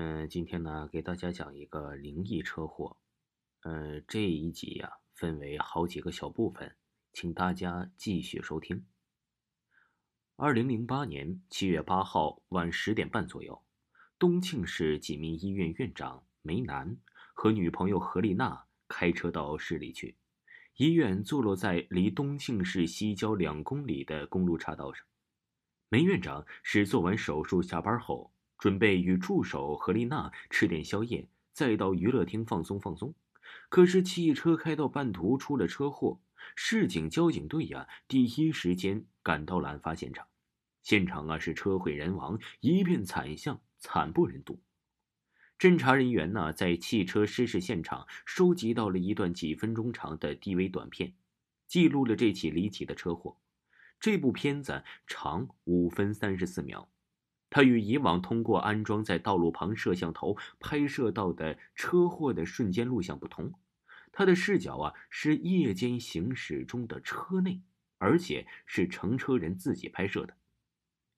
嗯，今天呢，给大家讲一个灵异车祸。呃，这一集呀，分为好几个小部分，请大家继续收听。二零零八年七月八号晚十点半左右，东庆市济民医院院长梅南和女朋友何丽娜开车到市里去。医院坐落在离东庆市西郊两公里的公路岔道上。梅院长是做完手术下班后。准备与助手何丽娜吃点宵夜，再到娱乐厅放松放松。可是汽车开到半途出了车祸，市警交警队呀第一时间赶到了案发现场。现场啊是车毁人亡，一片惨象，惨不忍睹。侦查人员呢在汽车失事现场收集到了一段几分钟长的 DV 短片，记录了这起离奇的车祸。这部片子长五分三十四秒。它与以往通过安装在道路旁摄像头拍摄到的车祸的瞬间录像不同，它的视角啊是夜间行驶中的车内，而且是乘车人自己拍摄的。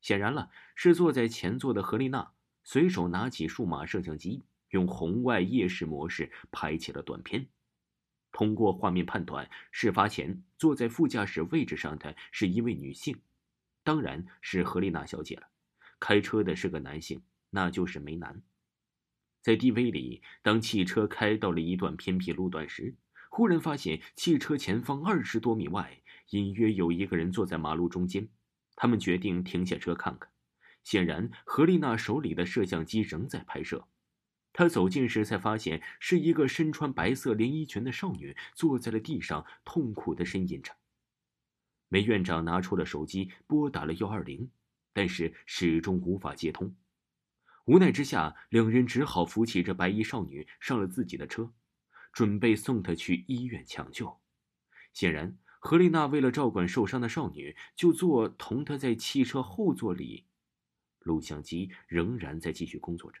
显然了，是坐在前座的何丽娜随手拿起数码摄像机，用红外夜视模式拍起了短片。通过画面判断，事发前坐在副驾驶位置上的是一位女性，当然是何丽娜小姐了。开车的是个男性，那就是梅南。在 DV 里，当汽车开到了一段偏僻路段时，忽然发现汽车前方二十多米外，隐约有一个人坐在马路中间。他们决定停下车看看。显然，何丽娜手里的摄像机仍在拍摄。她走近时，才发现是一个身穿白色连衣裙的少女坐在了地上，痛苦的呻吟着。梅院长拿出了手机，拨打了幺二零。但是始终无法接通，无奈之下，两人只好扶起这白衣少女上了自己的车，准备送她去医院抢救。显然，何丽娜为了照管受伤的少女，就坐同她在汽车后座里。录像机仍然在继续工作着。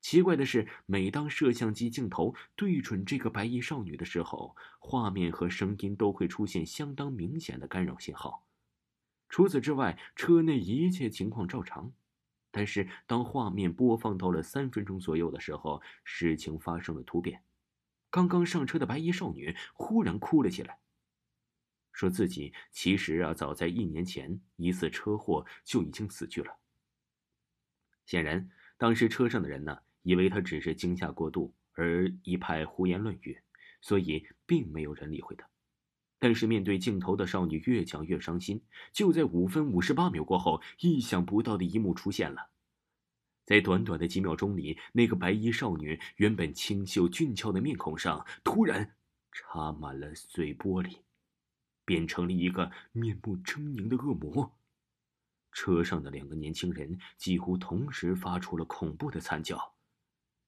奇怪的是，每当摄像机镜头对准这个白衣少女的时候，画面和声音都会出现相当明显的干扰信号。除此之外，车内一切情况照常。但是，当画面播放到了三分钟左右的时候，事情发生了突变。刚刚上车的白衣少女忽然哭了起来，说自己其实啊，早在一年前一次车祸就已经死去了。显然，当时车上的人呢，以为她只是惊吓过度而一派胡言乱语，所以并没有人理会她。但是面对镜头的少女越讲越伤心。就在五分五十八秒过后，意想不到的一幕出现了。在短短的几秒钟里，那个白衣少女原本清秀俊俏的面孔上，突然插满了碎玻璃，变成了一个面目狰狞的恶魔。车上的两个年轻人几乎同时发出了恐怖的惨叫。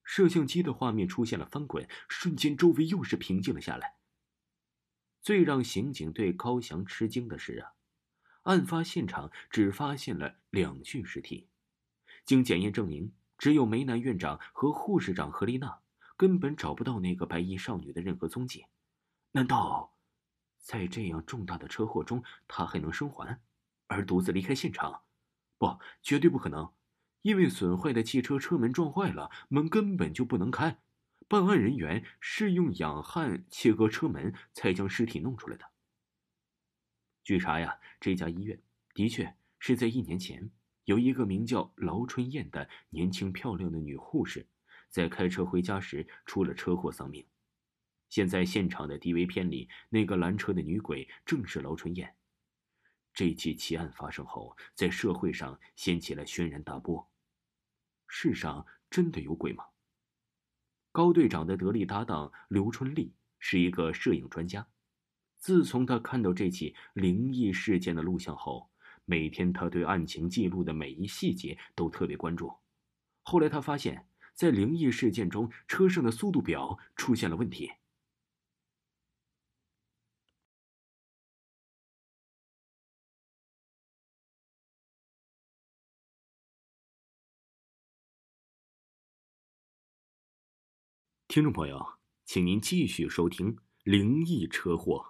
摄像机的画面出现了翻滚，瞬间周围又是平静了下来。最让刑警队高翔吃惊的是啊，案发现场只发现了两具尸体，经检验证明，只有梅南院长和护士长何丽娜，根本找不到那个白衣少女的任何踪迹。难道，在这样重大的车祸中，她还能生还，而独自离开现场？不，绝对不可能，因为损坏的汽车车门撞坏了，门根本就不能开。办案人员是用氧焊切割车门，才将尸体弄出来的。据查呀，这家医院的确是在一年前，有一个名叫劳春燕的年轻漂亮的女护士，在开车回家时出了车祸丧命。现在现场的 DV 片里，那个拦车的女鬼正是劳春燕。这起奇案发生后，在社会上掀起了轩然大波。世上真的有鬼吗？高队长的得力搭档刘春丽是一个摄影专家。自从他看到这起灵异事件的录像后，每天他对案情记录的每一细节都特别关注。后来他发现，在灵异事件中，车上的速度表出现了问题。听众朋友，请您继续收听《灵异车祸》。